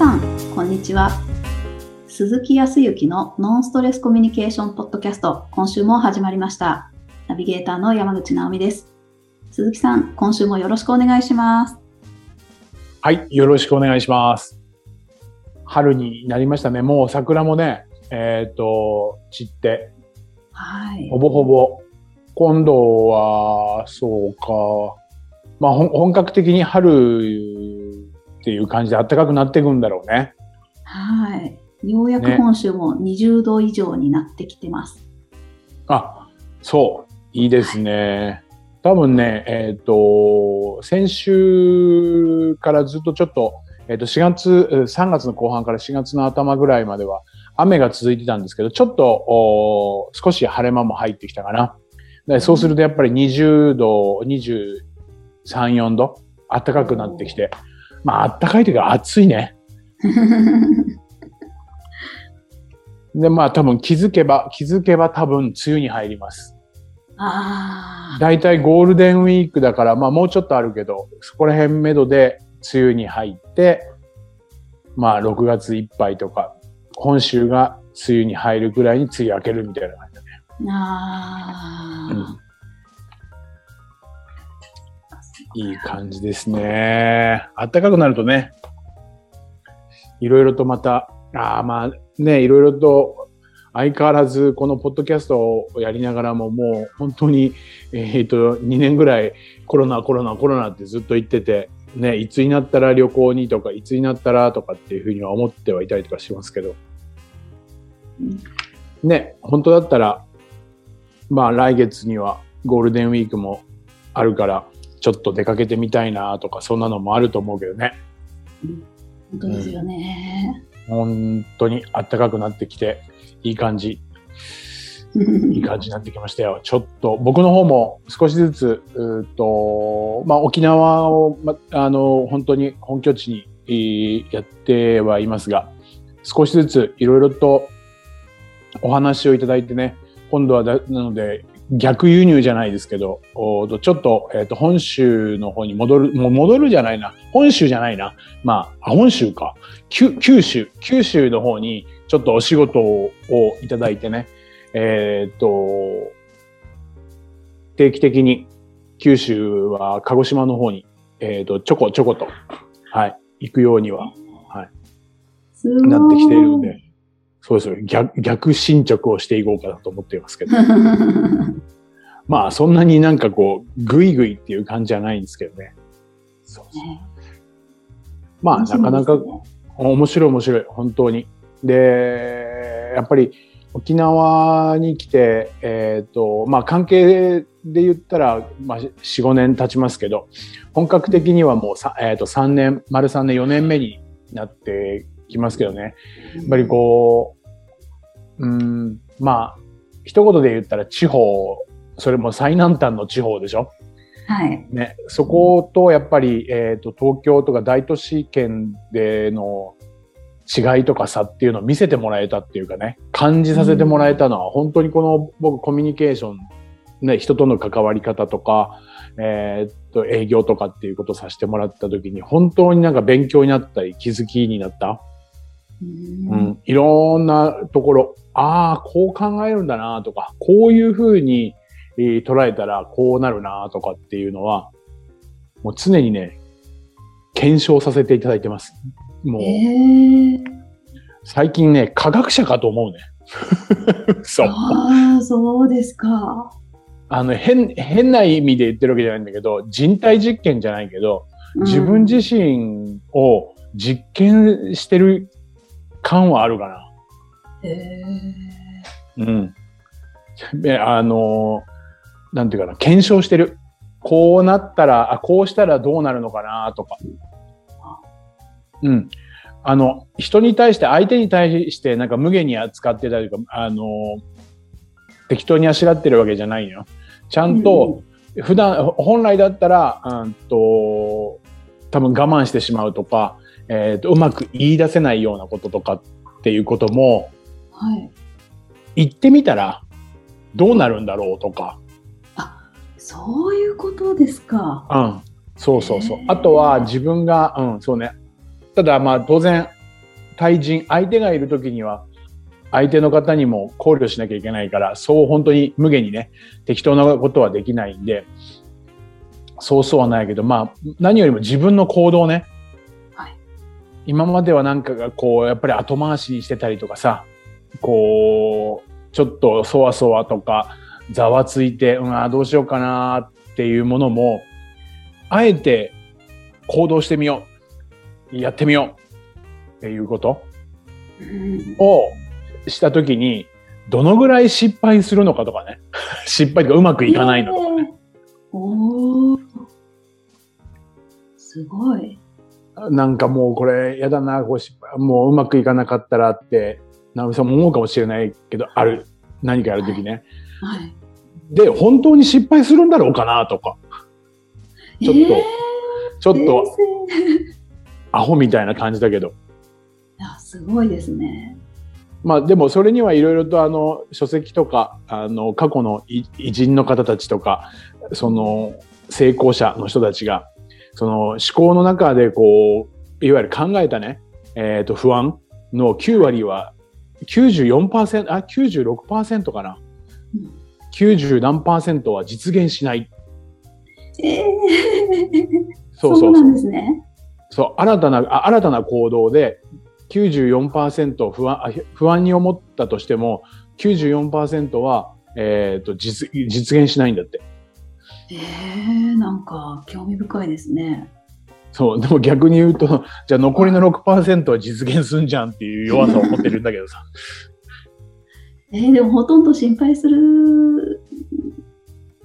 さん、こんにちは。鈴木康之のノンストレスコミュニケーションポッドキャスト、今週も始まりました。ナビゲーターの山口直美です。鈴木さん、今週もよろしくお願いします。はい、よろしくお願いします。春になりましたね。もう桜もね、えっ、と、散って、はいほ。ぼほぼ、今度は、そうか、まあ、本格的に春っていう感じで暖かくなっていくんだろうね。はい。ようやくね本州も20度以上になってきてます。あ、そう、いいですね。多分ね、えっ、と、先週からずっとちょっと、えっ、と、4月、えー3月の後半から4月の頭ぐらいまでは雨が続いてたんですけど、ちょっと、お少し晴れ間も入ってきたかな。でそうするとやっぱり20度、23、4度、暖かくなってきて、まあ、暖かいというか暑いね。で、まあ多分気づけば、気づけば多分梅雨に入ります。ああ。だいたいゴールデンウィークだから、まあもうちょっとあるけど、そこら辺めどで梅雨に入って、まあ6月いっぱいとか、本州が梅雨に入るぐらいに梅雨明けるみたいな感じだね。ああ。いい感じですね。暖かくなるとね、いろいろとまた、あまあね、いろいろと相変わらずこのポッドキャストをやりながらももう本当に、えっ、と、2年ぐらいコロナ、コロナ、コロナってずっと言ってて、ね、いつになったら旅行にとか、いつになったらとかっていうふうには思ってはいたりとかしますけど、ね、本当だったら、まあ来月にはゴールデンウィークもあるから、ちょっと出かけてみたいなとか、そんなのもあると思うけどね。本当ですよね。本当に暖かくなってきて、いい感じ、いい感じになってきましたよ。ちょっと、僕の方も少しずつ、うと、まあ沖縄を、ま、あの、本当に本拠地にえーやってはいますが、少しずついろいろとお話をいただいてね、今度はだ、なので、逆輸入じゃないですけど、ちょっと、えっ、と、本州の方に戻る、もう戻るじゃないな。本州じゃないな。まあ、あ本州か。九九州、九州の方にちょっとお仕事をいただいてね、えっ、と、定期的に九州は鹿児島の方に、えっ、と、ちょこちょこと、はい、行くようにはすごいなってきているので、そうですよ。逆、逆進捗をしていこうかなと思っていますけど。まあ、そんなになんかこう、ぐいぐいっていう感じじゃないんですけどね。そうそうねまあ、なかなか面白い面白い、本当に。で、やっぱり沖縄に来て、えっ、と、まあ関係で言ったら、まあ4、5年経ちますけど、本格的にはもうさ、えっ、と3年、丸3年、4年目になってきますけどね。やっぱりこう、うん、まあ、一言で言ったら地方、それも最南端の地方でしょ？はい。ね、そことやっぱり、えー、と東京とか大都市圏での違いとか差っていうのを見せてもらえたっていうかね。感じさせてもらえたのは、本当にこの僕コミュニケーション、ね、人との関わり方とか、えー、と営業とかっていうことをさせてもらった時に本当になんか勉強になったり気づきになった、ううんん、いろんなところああこう考えるんだなとかこういうふうに、えー捉えたらこうなるなとかっていうのはもう常にね検証させていただいてます。もう、ええ最近ね科学者かと思うね。そう。ああ、そうですか。あの変変な意味で言ってるわけじゃないんだけど人体実験じゃないけど自分自身を実験してる感はあるかな。身。えうん。であの、なんていうかな、検証してる。こうなったら、あ、こうしたらどうなるのかなとか。うん。あの、人に対して、相手に対して、なんか無限に扱ってたりとか、あの、適当にあしらってるわけじゃないよ。ちゃんと、普段、本来だったら、うんと、多分我慢してしまうとか、えっ、と、うまく言い出せないようなこととかっていうことも、はい。行ってみたらどうなるんだろうとか、そういうことですか。うん、そうそうそう。あとは自分が、うん、そうね。ただまあ当然、対人、相手がいる時には、相手の方にも考慮しなきゃいけないから、そう本当に無限にね、適当なことはできないんで、そうそうはないけど、まあ、何よりも自分の行動ね。はい、今まではなんかがこう、やっぱり後回しにしてたりとかさ、こう、ちょっとそわそわとか、ざわついて、うん、あどうしようかなっていうものも、あえて行動してみよう。やってみよう。っていうことをしたときに、どのぐらい失敗するのかとかね。失敗とかうまくいかないのとかね。おすごい。なんかもうこれやだな、こうもううまくいかなかったらって、直美さんも思うかもしれないけど、ある、何かやるときね、はい。はい。で、本当に失敗するんだろうかなとか。ちょっと、えー、ちょっと、アホみたいな感じだけど。いや、すごいですね。まあでもそれにはいろいろとあの書籍とかあの過去の偉人の方たちとかその成功者の人たちがその思考の中でこういわゆる考えたね、えー、と不安の9割は94%あ96%かな、90何パーセントは実現しない。えー、そうそうそうなんですね。そう新たな新たな行動で94%不安不安に思ったとしても94%は、えーと、実実現しないんだって。えー、なんか興味深いですね。そう、でも逆に言うと、じゃあ残りの6%は実現すんじゃんっていう弱さを持ってるんだけどさ。えー、でもほとんど心配する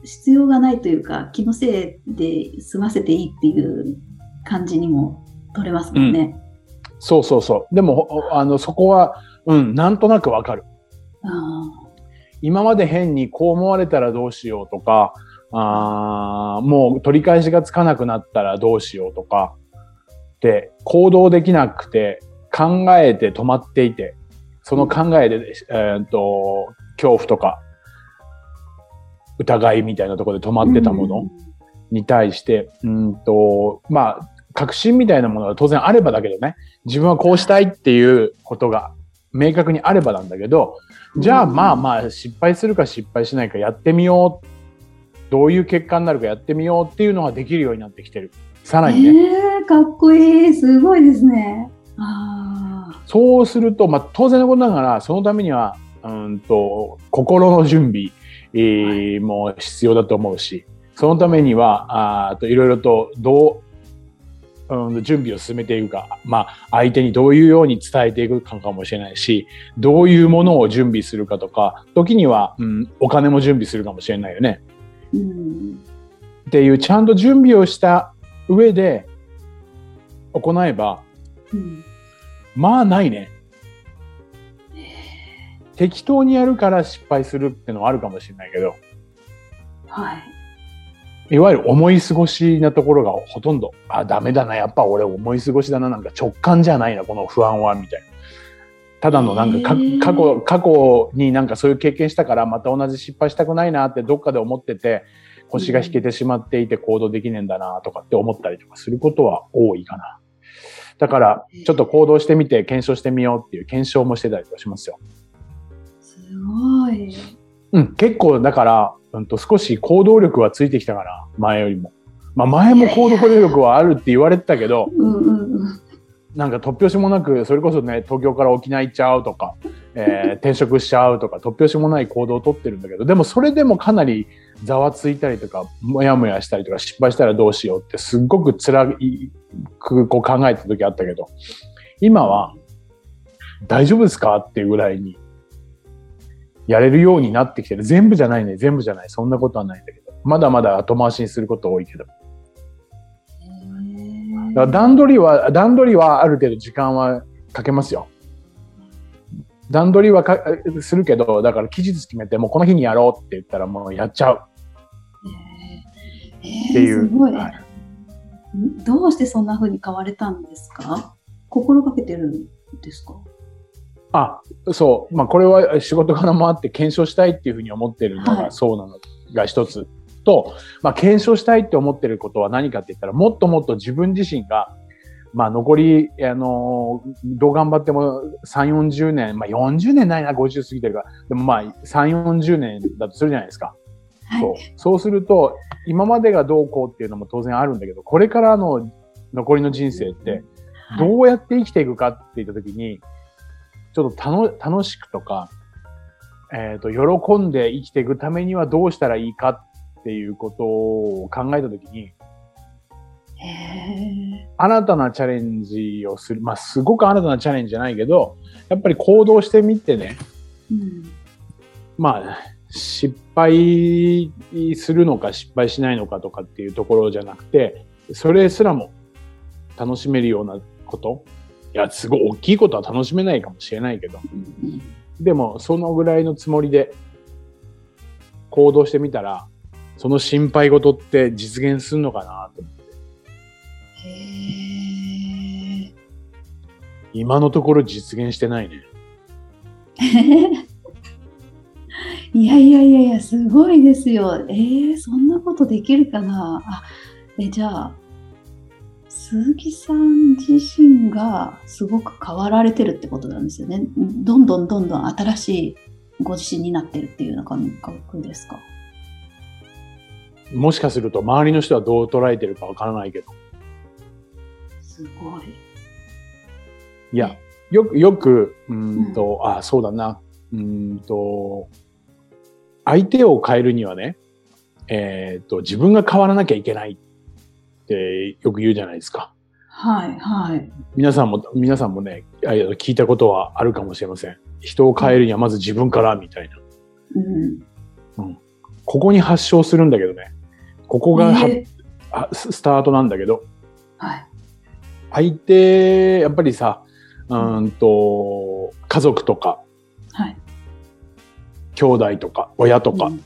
必要がないというか、気のせいで済ませていいっていう感じにも取れますもんね。うんそうそうそう。でも、あの、そこは、うん、なんとなくわかる。今まで変にこう思われたらどうしようとか、あもう取り返しがつかなくなったらどうしようとか、で、行動できなくて、考えて止まっていて、その考えで、えー、っと、恐怖とか、疑いみたいなところで止まってたものに対して、うん、んと、まあ、確信みたいなものは当然あればだけどね、自分はこうしたいっていうことが明確にあればなんだけど、じゃあまあまあ失敗するか失敗しないかやってみよう。どういう結果になるかやってみようっていうのができるようになってきてる。さらにね。えー、かっこいい。すごいですね。あそうすると、まあ当然のことながら、そのためには、うんと、心の準備、えー、も必要だと思うし、そのためには、あといろいろとどううん、準備を進めていくか、まあ、相手にどういうように伝えていくかかもしれないし、どういうものを準備するかとか、時には、うん、お金も準備するかもしれないよね。うん、っていう、ちゃんと準備をした上で行えば、うん、まあないね。適当にやるから失敗するってのはあるかもしれないけど。はい。いわゆる思い過ごしなところがほとんど、あ、ダメだな、やっぱ俺思い過ごしだな、なんか直感じゃないな、この不安は、みたいな。ただのなんか過去、過去になんかそういう経験したからまた同じ失敗したくないなってどっかで思ってて、腰が引けてしまっていて行動できねえんだなとかって思ったりとかすることは多いかな。だから、ちょっと行動してみて検証してみようっていう検証もしてたりとかしますよ。すごい。うん、結構だから、うんと少し行動力はついてきたかな、前よりも。まあ前も行動力はあるって言われてたけど、なんか突拍子もなく、それこそね、東京から沖縄行っちゃうとか、えー、転職しちゃうとか、突拍子もない行動をとってるんだけど、でもそれでもかなりざわついたりとか、もやもやしたりとか、失敗したらどうしようってすっごく辛くこう考えた時あったけど、今は大丈夫ですかっていうぐらいにやれるようになってきてる。全部じゃないね。全部じゃない。そんなことはないんだけど。まだまだ後回しにすること多いけど。段取りは、段取りはある程度時間はかけますよ。段取りはかするけど、だから期日決めて、もうこの日にやろうって言ったらもうやっちゃう。っていう。すごい、はい、どうしてそんな風に変われたんですか？心がけてるんですか？あ、そう。まあ、これは仕事柄もあって検証したいっていうふうに思ってるのがそうなのが一つと、まあ、検証したいって思ってることは何かって言ったら、もっともっと自分自身がまあ残り、あのーどう頑張っても3、40年、まあ40年ないな、50過ぎてるから。でもまあ3、40年だとするじゃないですか。はい。そうそうすると、今までがどうこうっていうのも当然あるんだけど、これからの残りの人生って、はいどうやって生きていくかって言ったときに、ちょっと楽楽しくとか、えっ、と、喜んで生きていくためにはどうしたらいいかっていうことを考えたときに。新たなチャレンジをする。まあ、すごく新たなチャレンジじゃないけど、やっぱり行動してみてね、うん。まあ、失敗するのか失敗しないのかとかっていうところじゃなくて、それすらも楽しめるようなこと。いや、すごい大きいことは楽しめないかもしれないけど、うんでもそのぐらいのつもりで行動してみたら、その心配事って実現するのかなと思って。へえ。今のところ実現してないね。いやいやいやいや、すごいですよ。えー、そんなことできるかな？あ、え、じゃあ、鈴木さん自身がすごく変わられてるってことなんですよね。どんどんどんどん新しいご自身になってるっていうような感覚ですか？もしかすると周りの人はどう捉えてるかわからないけど。すごい。いや、よく、よく、うーんと、あ、そうだな。うーんと、相手を変えるにはね、えっ、と、自分が変わらなきゃいけないってよく言うじゃないですか。はい、はい。皆さんも、皆さんもね、あ聞いたことはあるかもしれません。人を変えるにはまず自分からみたいな。うん。ここに発症するんだけどね。ここがは、えーあススタートなんだけど、はい。相手、やっぱりさ、うーんと、家族とか、はい。兄弟とか、親とか、うん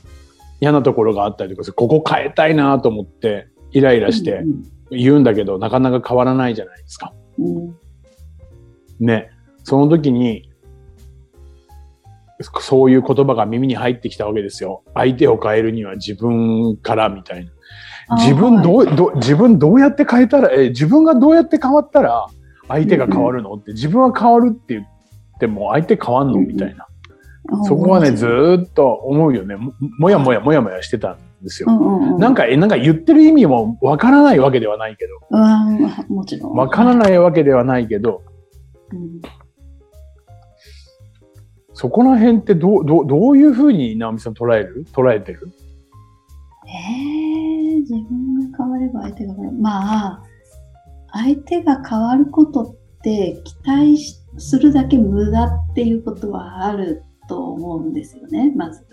嫌なところがあったりとかするここ変えたいなと思って、イライラしてうん言うんだけど、なかなか変わらないじゃないですか。うんね。その時に、そういう言葉が耳に入ってきたわけですよ。相手を変えるには自分からみたいな。自分どう、ど自分どうやって変えたら、え、自分がどうやって変わったら相手が変わるの？って、自分は変わるって言っても相手変わんの？みたいな。そこはね、ずーっと思うよね。ももやもやもやもやしてたんですよ。なんか、え、なんか言ってる意味もわからないわけではないけど、うん、もちろん。わからないわけではないけど、うんそこら辺ってどう、どう、どういうふうに直美さん捉える？捉えてる？えー、自分が変われば相手が変わる。まあ、相手が変わることって期待しするだけ無駄っていうことはあると思うんですよね、まず。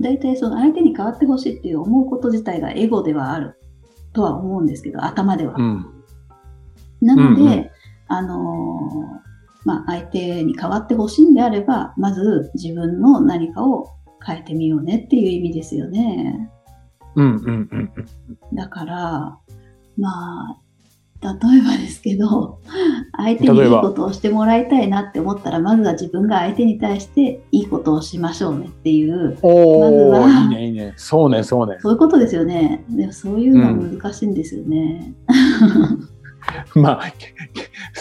大体その相手に変わってほしいっていう思うこと自体がエゴではあるとは思うんですけど、頭では。うん。なので、うんうんあのーまあ、相手に変わってほしいんであれば、まず自分の何かを変えてみようねっていう意味ですよね。うんうんうんうん。だから、まあ、例えばですけど、相手にいいことをしてもらいたいなって思ったら、まずは自分が相手に対していいことをしましょうねっていう、おまずー、はいいねいいね。そうねそうね。そういうことですよね。でもそういうのは難しいんですよね。まあ、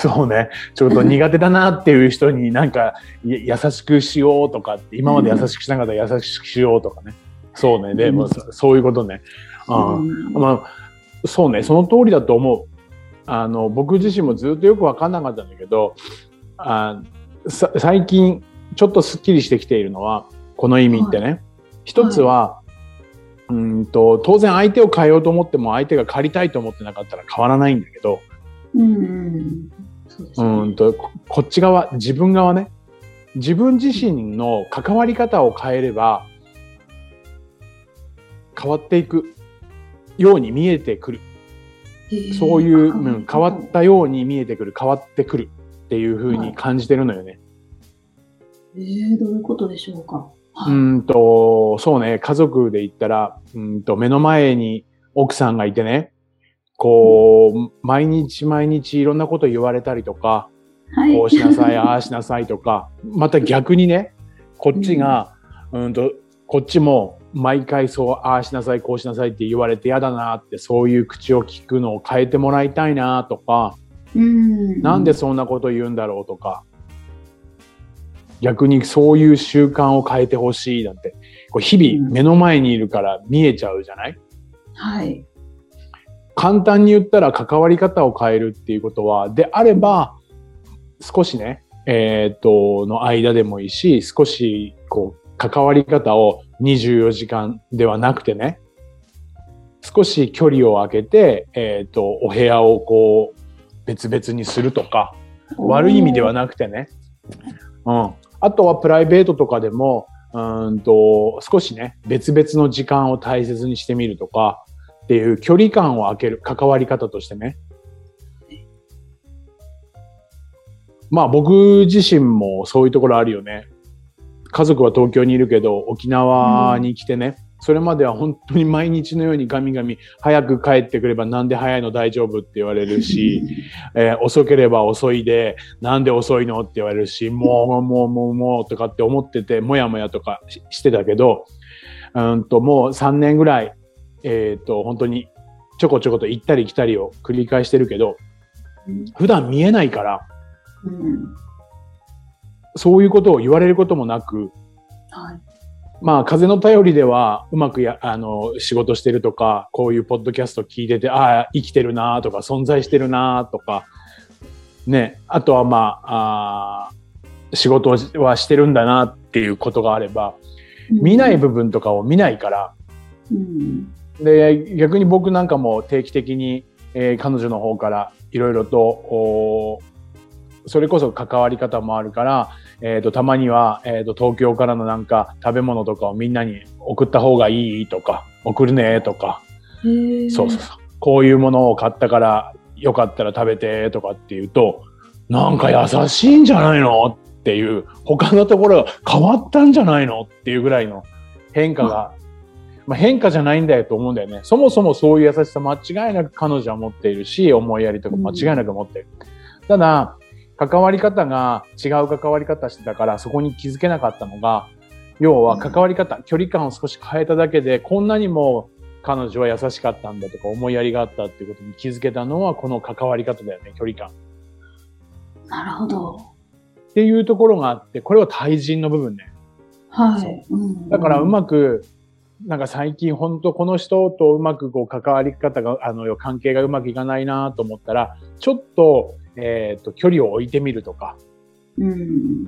そうね。ちょっと苦手だなっていう人になんかや優しくしようとかって、今まで優しくしなかったら優しくしようとかね。そうね。でも、うんそそういうことね。あうんまあ、そうね。その通りだと思う。あの、僕自身もずっとよくわかんなかったんだけど、あさ最近ちょっとスッキリしてきているのは、この意味ってね。一つは、うーんと、当然相手を変えようと思っても相手が借りたいと思ってなかったら変わらないんだけど、うんうんと、ここっち側、自分側ね。自分自身の関わり方を変えれば、変わっていくように見えてくる。そういう、うん、変わったように見えてくる、変わってくるっていうふうに感じてるのよね。えー、どういうことでしょうか。うーんと、そうね、家族で言ったら、うーんと、目の前に奥さんがいてね、こう、毎日毎日いろんなこと言われたりとか、はい。こうしなさい、ああしなさいとか、また逆にね、こっちが、うんと、こっちも、毎回そう、ああしなさい、こうしなさいって言われて嫌だなって、そういう口を聞くのを変えてもらいたいなとか、うん。なんでそんなこと言うんだろうとか、逆にそういう習慣を変えてほしいなんて、こう日々目の前にいるから見えちゃうじゃない？はい。簡単に言ったら関わり方を変えるっていうことは、であれば、少しね、えーっと、の間でもいいし、少し、こう、関わり方を24時間ではなくてね、少し距離を空けて、えーっと、お部屋をこう、別々にするとか、悪い意味ではなくてね。うん。あとはプライベートとかでも、うんと、少しね、別々の時間を大切にしてみるとか、っていう距離感を空ける、関わり方としてね。まあ僕自身もそういうところあるよね。家族は東京にいるけど、沖縄に来てね、それまでは本当に毎日のようにガミガミ、早く帰ってくればなんで早いの大丈夫って言われるし、えー遅ければ遅いで、なんで遅いのって言われるし、もう、もう、もう、もう、とかって思ってて、もやもやとかししてたけど、うんと、もう3年ぐらい、えっ、と、本当にちょこちょこと行ったり来たりを繰り返してるけど、うん普段見えないから、うん。そういうことを言われることもなく、はい。まあ、風の頼りでは、うまくや、あの、仕事してるとか、こういうポッドキャスト聞いてて、ああ、生きてるなとか、存在してるなとか、ね、あとはまあ、あー仕事はしてるんだなっていうことがあれば、見ない部分とかを見ないから、うん。で、逆に僕なんかも定期的に、えー彼女の方からいろいろと、それこそ関わり方もあるから、えっ、と、たまには、えっ、と、東京からのなんか食べ物とかをみんなに送った方がいいとか、送るねとか、そうそうそう。こういうものを買ったから、よかったら食べてとかって言うと、なんか優しいんじゃないのっていう、他のところが変わったんじゃないのっていうぐらいの変化が、まあ、変化じゃないんだよと思うんだよね。そもそもそういう優しさ間違いなく彼女は持っているし、思いやりとか間違いなく持っている。ただ、関わり方が違う関わり方してたから、そこに気づけなかったのが、要は関わり方、距離感を少し変えただけで、こんなにも彼女は優しかったんだとか思いやりがあったっていうことに気づけたのはこの関わり方だよね、距離感。なるほど。っていうところがあって、これは対人の部分ね。はい。うんだからうまく、なんか最近本当この人とうまくこう関わり方が、あの、関係がうまくいかないなと思ったら、ちょっと、えっ、と、距離を置いてみるとか、うん。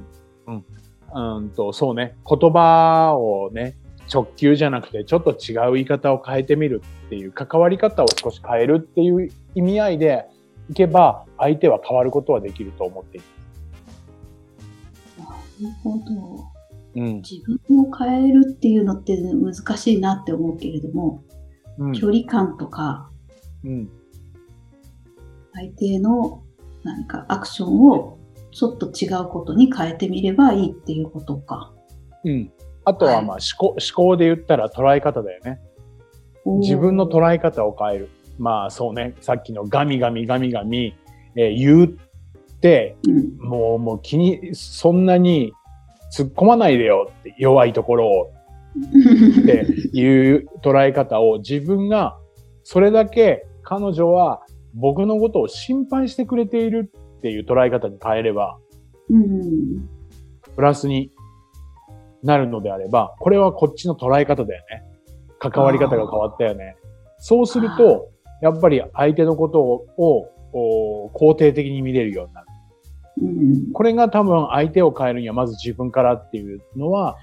うんと、そうね、言葉をね、直球じゃなくて、ちょっと違う言い方を変えてみるっていう、関わり方を少し変えるっていう意味合いでいけば、相手は変わることはできると思っている。なるほど。うん。自分を変えるっていうのって難しいなって思うけれども、うん。距離感とかうん。相手の何かアクションをちょっと違うことに変えてみればいいっていうことか。うん。あとは、まあ、思考、思考で言ったら捉え方だよね。自分の捉え方を変える。まあ、そうね。さっきのガミガミガミガミ、えー言って、うん。もう、もう気に、そんなに突っ込まないでよって、弱いところをって いう捉え方を自分がそれだけ彼女は僕のことを心配してくれているっていう捉え方に変えればうん。プラスになるのであれば、これはこっちの捉え方だよね。関わり方が変わったよね。そうすると、やっぱり相手のことをを肯定的に見れるようになる。うん。これが多分相手を変えるにはまず自分からっていうのは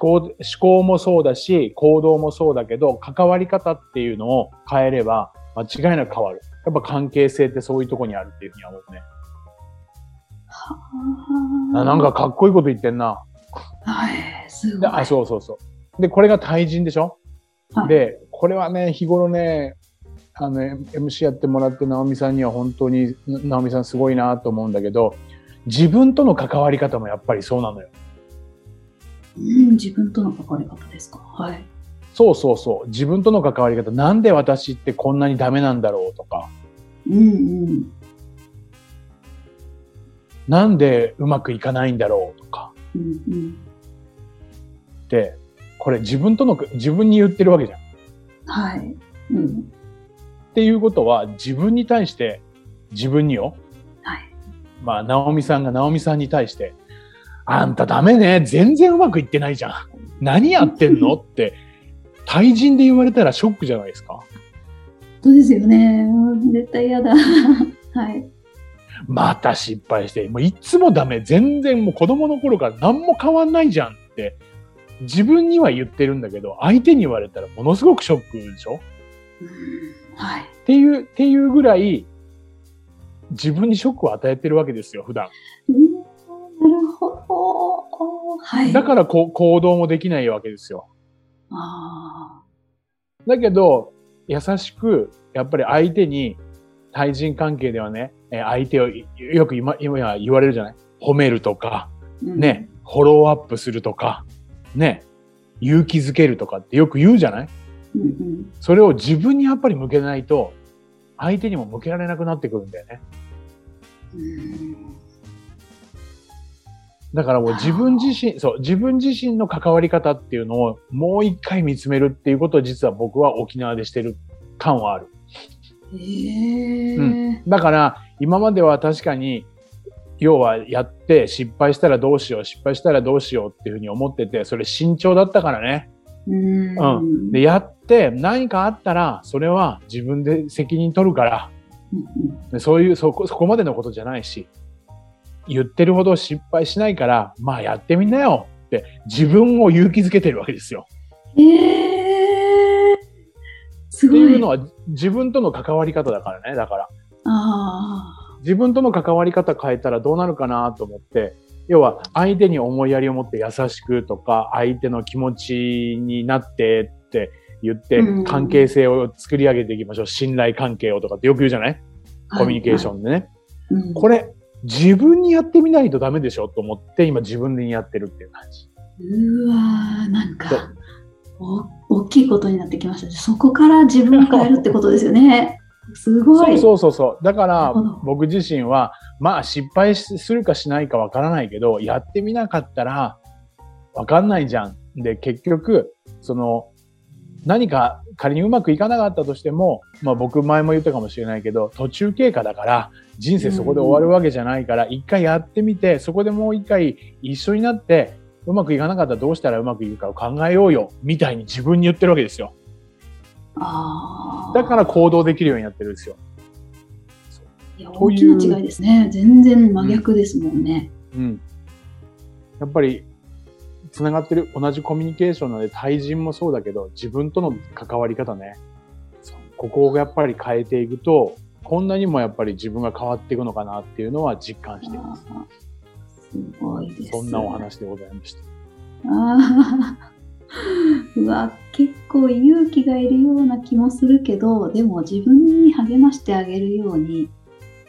思考、思考もそうだし、行動もそうだけど、関わり方っていうのを変えれば間違いなく変わる。やっぱ関係性ってそういうとこにあるっていうふうに思うね。はあなんかかっこいいこと言ってんな。はい、すごで、い。あ、そうそうそう。で、これが対人でしょ？はいで、これはね、日頃ね、あの、MC やってもらって、直美さんには本当に、直美さんすごいなと思うんだけど、自分との関わり方もやっぱりそうなのよ。うん、自分との関わり方ですか？はい。そうそうそう。自分との関わり方、なんで私ってこんなにダメなんだろうとか、うんうん。なんでうまくいかないんだろうとかうんうん。って、これ自分との、自分に言ってるわけじゃん。はい。うん。っていうことは、自分に対して、自分によ。はい。まあ、直美さんが直美さんに対して、あんたダメね。全然うまくいってないじゃん。何やってんの？って、対人で言われたらショックじゃないですか。そうですよね。絶対嫌だ。はい。また失敗して、もういつもダメ。全然もう子供の頃から何も変わんないじゃんって、自分には言ってるんだけど、相手に言われたらものすごくショックでしょ？うんはい。っていう、っていうぐらい、自分にショックを与えてるわけですよ、普段。うんなるほど。はい。だからこう行動もできないわけですよ。あだけど、優しく、やっぱり相手に、対人関係ではね、えー相手をよく今、今言われるじゃない？褒めるとか、ーうんね、フォローアップするとか、ね、勇気づけるとかってよく言うじゃない？うんうんそれを自分にやっぱり向けないと、相手にも向けられなくなってくるんだよね。うんだからもう自分自身、そう、自分自身の関わり方っていうのをもう一回見つめるっていうことを実は僕は沖縄でしてる感はある。へえうだから今までは確かに、要はやって失敗したらどうしよう、失敗したらどうしようっていうふうに思ってて、それ慎重だったからね。うんうんで、やって何かあったら、それは自分で責任取るから、うんでそういうそこ、そこまでのことじゃないし、言ってるほど失敗しないから、まあやってみなよって自分を勇気づけてるわけですよ。うんえー、すってごい。いうのは自分との関わり方だからね。だから。あ自分との関わり方変えたらどうなるかなと思って、要は相手に思いやりを持って優しくとか、相手の気持ちになってって言ってうん、関係性を作り上げていきましょう。信頼関係をとかってよく言うじゃない？あ。コミュニケーション。ンでね。うんこれ、自分にやってみないとダメでしょと思って、今自分にやってるっていう感じ。うわーなんかお大きいことになってきましたね。そこから自分を変えるってことですよね。すごい。そうそうそうそう。だから僕自身は、まあ失敗するかしないかわからないけど、やってみなかったらわかんないじゃん。で、結局、その、何か仮にうまくいかなかったとしても、まあ僕前も言ったかもしれないけど、途中経過だから、人生そこで終わるわけじゃないから、一回やってみて、そこでもう一回一緒になって、うまくいかなかったらどうしたらうまくいくかを考えようよ、みたいに自分に言ってるわけですよ。だから行動できるようになってるんですよ。いう大きな違いですね。全然真逆ですもんね。うん。やっぱり、つながってる同じコミュニケーションなので、対人もそうだけど、自分との関わり方ね。ここをやっぱり変えていくと、こんなにもやっぱり自分が変わっていくのかなっていうのは実感しています。すごいです。そんなお話でございました。ああ。うわ、結構勇気がいるような気もするけど、でも自分に励ましてあげるように、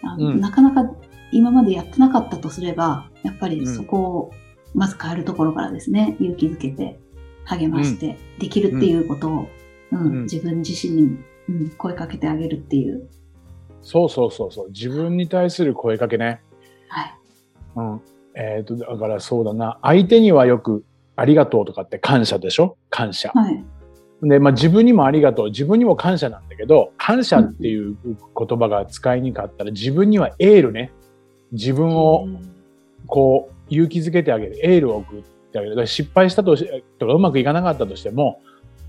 あうんなかなか今までやってなかったとすれば、やっぱりそこをまず変えるところからですね、勇気づけて、励まして、できるっていうことを、うんうん自分自身に、うん、声かけてあげるっていう。そうそうそうそう。自分に対する声かけね。はい。うん。えっ、と、だからそうだな。相手にはよく、ありがとうとかって感謝でしょ？感謝。はい。で、まあ自分にもありがとう、自分にも感謝なんだけど、感謝っていう言葉が使いにくかったら、自分にはエールね。自分をこう勇気づけてあげる、エールを送ってあげる。失敗したとしとかうまくいかなかったとしても、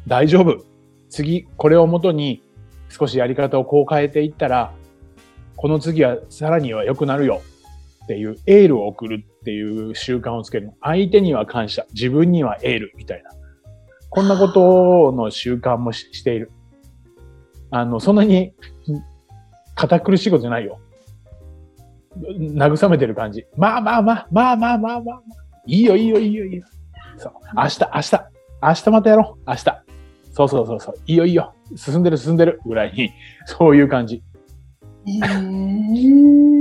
大丈夫。次、これをもとに少しやり方をこう変えていったら、この次はさらには良くなるよっていうエールを送るっていう習慣をつける。相手には感謝、自分にはエールみたいな。こんなことの習慣もしている。あの、そんなに堅苦しいことじゃないよ。慰めてる感じ。まあまあまあ、まあまあまあまあ、いいよいいよいいよいいよ。そう。明日、明日、明日またやろう。明日。そうそうそうそう。いいよいいよ。進んでる進んでるぐらいに、そういう感じ。えー、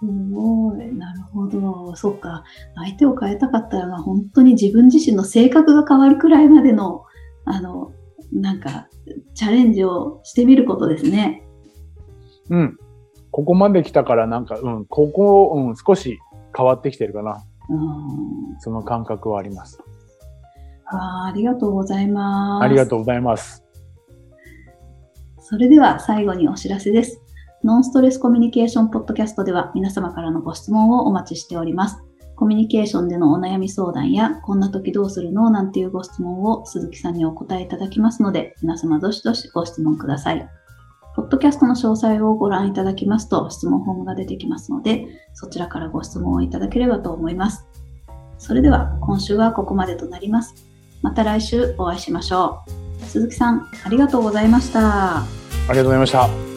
すごい。なるほど。そっか。相手を変えたかったら、まあ、本当に自分自身の性格が変わるくらいまでの、あの、なんか、チャレンジをしてみることですね。うん。ここまで来たからなんか、うん、ここ、うん、少し変わってきてるかな。うん。その感覚はあります。あありがとうございます。ありがとうございます。それでは最後にお知らせです。ノンストレスコミュニケーションポッドキャストでは皆様からのご質問をお待ちしております。コミュニケーションでのお悩み相談や、こんな時どうするのなんていうご質問を鈴木さんにお答えいただきますので、皆様どしどしご質問ください。ポッドキャストの詳細をご覧いただきますと質問フォームが出てきますので、そちらからご質問をいただければと思います。それでは今週はここまでとなります。また来週お会いしましょう。鈴木さん、ありがとうございました。ありがとうございました。